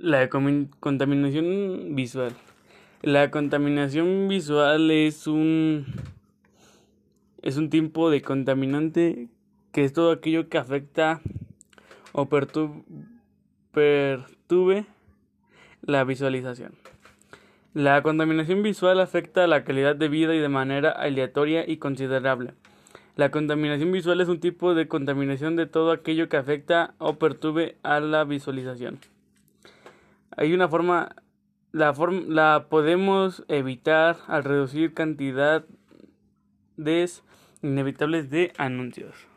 La contaminación visual. La contaminación visual es un es un tipo de contaminante que es todo aquello que afecta o perturbe la visualización. La contaminación visual afecta la calidad de vida y de manera aleatoria y considerable. La contaminación visual es un tipo de contaminación de todo aquello que afecta o perturbe a la visualización. Hay una forma, la, la podemos evitar al reducir cantidades inevitables de anuncios.